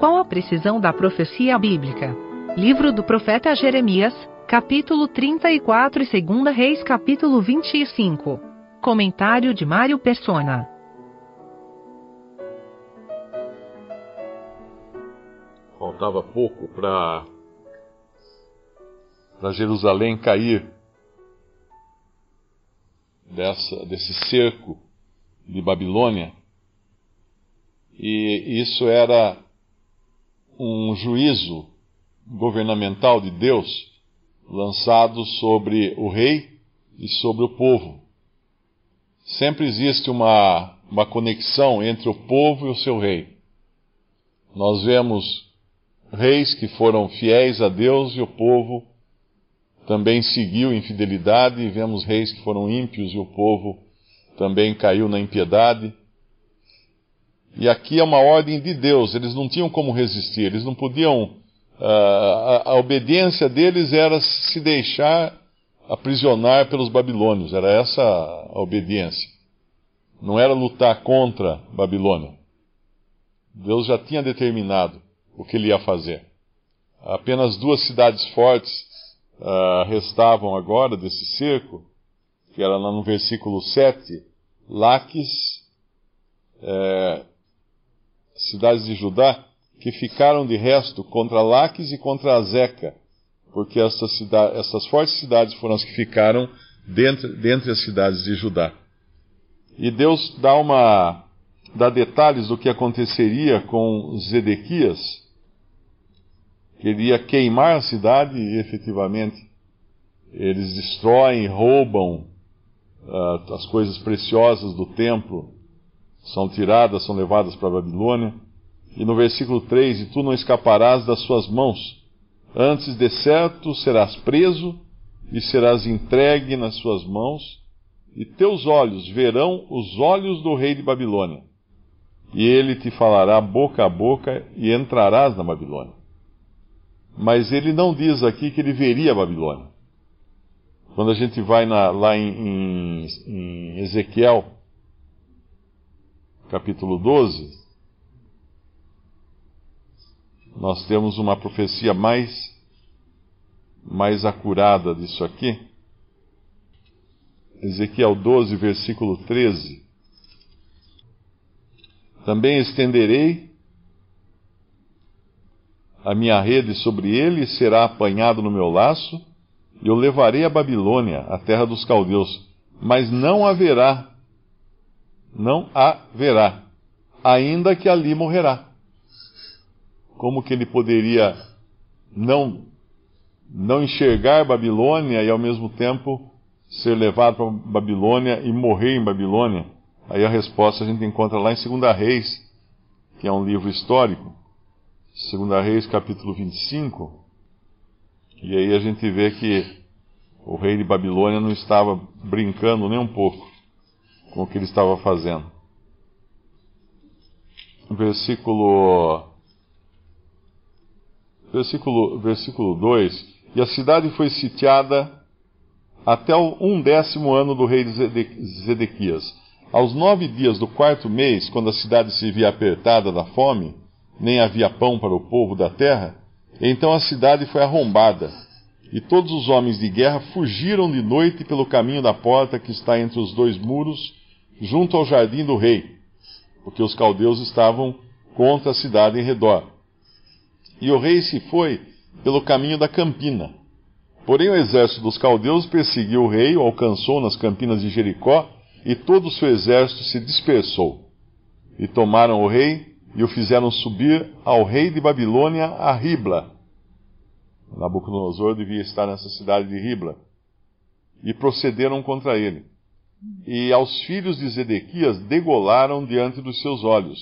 Qual a precisão da profecia bíblica? Livro do profeta Jeremias, capítulo 34 e 2 Reis, capítulo 25. Comentário de Mário Persona. Faltava pouco para para Jerusalém cair dessa, desse cerco de Babilônia. E isso era um juízo governamental de Deus lançado sobre o rei e sobre o povo. Sempre existe uma, uma conexão entre o povo e o seu rei. Nós vemos reis que foram fiéis a Deus e o povo também seguiu infidelidade, vemos reis que foram ímpios e o povo também caiu na impiedade. E aqui é uma ordem de Deus, eles não tinham como resistir, eles não podiam. Uh, a, a, obediência deles era se deixar aprisionar pelos babilônios, era essa a obediência. Não era lutar contra Babilônia. Deus já tinha determinado o que ele ia fazer. Apenas duas cidades fortes uh, restavam agora desse cerco, que era lá no versículo 7, Laques, é, cidades de Judá, que ficaram de resto contra Laques e contra Azeca, porque essas, essas fortes cidades foram as que ficaram dentre, dentre as cidades de Judá. E Deus dá uma dá detalhes do que aconteceria com Zedequias, queria queimar a cidade e efetivamente eles destroem, roubam uh, as coisas preciosas do templo, são tiradas, são levadas para a Babilônia. E no versículo 3: E tu não escaparás das suas mãos, antes de certo serás preso e serás entregue nas suas mãos, e teus olhos verão os olhos do rei de Babilônia. E ele te falará boca a boca e entrarás na Babilônia. Mas ele não diz aqui que ele veria a Babilônia. Quando a gente vai na, lá em, em, em Ezequiel, capítulo 12, nós temos uma profecia mais, mais acurada disso aqui. Ezequiel 12, versículo 13. Também estenderei a minha rede sobre ele será apanhado no meu laço, e eu levarei a Babilônia, a terra dos caldeus, mas não haverá, não haverá, ainda que ali morrerá. Como que ele poderia não não enxergar Babilônia e ao mesmo tempo ser levado para Babilônia e morrer em Babilônia? Aí a resposta a gente encontra lá em 2 Reis, que é um livro histórico. Segunda Reis, capítulo 25. E aí a gente vê que o rei de Babilônia não estava brincando nem um pouco com o que ele estava fazendo. Versículo versículo, versículo 2: E a cidade foi sitiada até o um décimo ano do rei Zedequias. Aos nove dias do quarto mês, quando a cidade se via apertada da fome, nem havia pão para o povo da terra, então a cidade foi arrombada, e todos os homens de guerra fugiram de noite pelo caminho da porta que está entre os dois muros, junto ao jardim do rei, porque os caldeus estavam contra a cidade em redor. E o rei se foi pelo caminho da campina. Porém o exército dos caldeus perseguiu o rei, o alcançou nas campinas de Jericó, e todo o seu exército se dispersou. E tomaram o rei e o fizeram subir ao rei de Babilônia a Ribla. Nabucodonosor devia estar nessa cidade de Ribla. E procederam contra ele. E aos filhos de Zedequias degolaram diante dos seus olhos.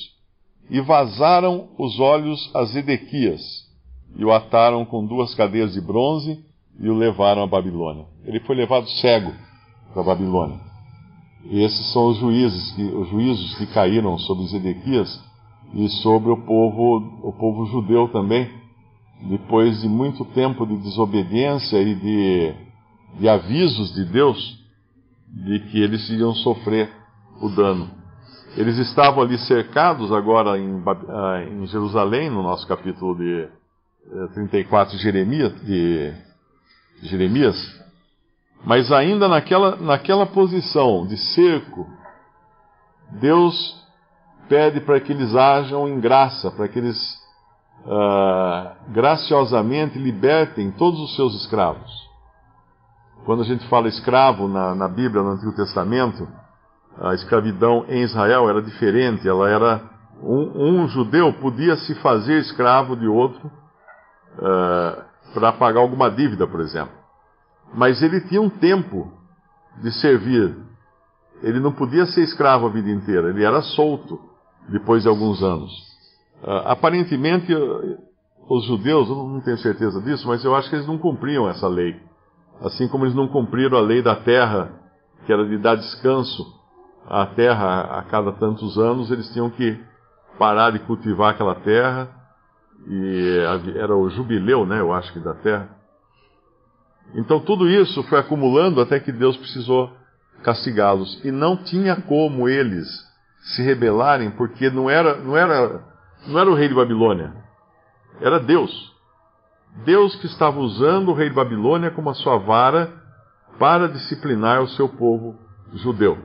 E vazaram os olhos a Zedequias. E o ataram com duas cadeias de bronze e o levaram a Babilônia. Ele foi levado cego para Babilônia. E esses são os juízes, que, os juízos que caíram sobre Zedequias e sobre o povo, o povo judeu também, depois de muito tempo de desobediência e de, de avisos de Deus de que eles iriam sofrer o dano. Eles estavam ali cercados agora em, ah, em Jerusalém, no nosso capítulo de 34 de Jeremias, de Jeremias, mas ainda naquela, naquela posição de cerco, Deus pede para que eles ajam em graça, para que eles uh, graciosamente libertem todos os seus escravos. Quando a gente fala escravo na, na Bíblia, no Antigo Testamento, a escravidão em Israel era diferente, ela era um, um judeu podia se fazer escravo de outro uh, para pagar alguma dívida, por exemplo. Mas ele tinha um tempo de servir. Ele não podia ser escravo a vida inteira, ele era solto depois de alguns anos. Uh, aparentemente, os judeus, eu não tenho certeza disso, mas eu acho que eles não cumpriam essa lei. Assim como eles não cumpriram a lei da terra, que era de dar descanso à terra a cada tantos anos, eles tinham que parar de cultivar aquela terra, e era o jubileu, né, eu acho que da terra. Então tudo isso foi acumulando até que Deus precisou castigá-los. E não tinha como eles se rebelarem, porque não era, não era, não era o rei de Babilônia, era Deus. Deus que estava usando o rei de Babilônia como a sua vara para disciplinar o seu povo judeu.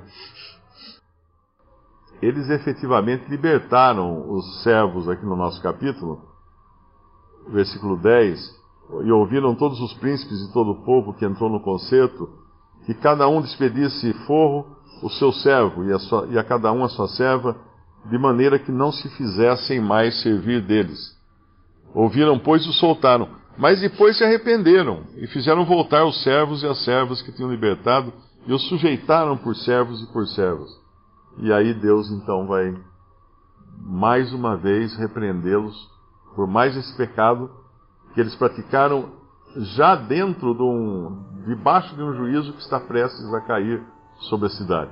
Eles efetivamente libertaram os servos aqui no nosso capítulo, versículo 10, e ouviram todos os príncipes e todo o povo que entrou no concerto, que cada um despedisse forro o seu servo, e a, sua, e a cada um a sua serva, de maneira que não se fizessem mais servir deles. Ouviram, pois, o soltaram, mas depois se arrependeram, e fizeram voltar os servos e as servas que tinham libertado, e os sujeitaram por servos e por servas. E aí Deus então vai mais uma vez repreendê-los por mais esse pecado que eles praticaram já dentro de um, debaixo de um juízo que está prestes a cair sobre a cidade.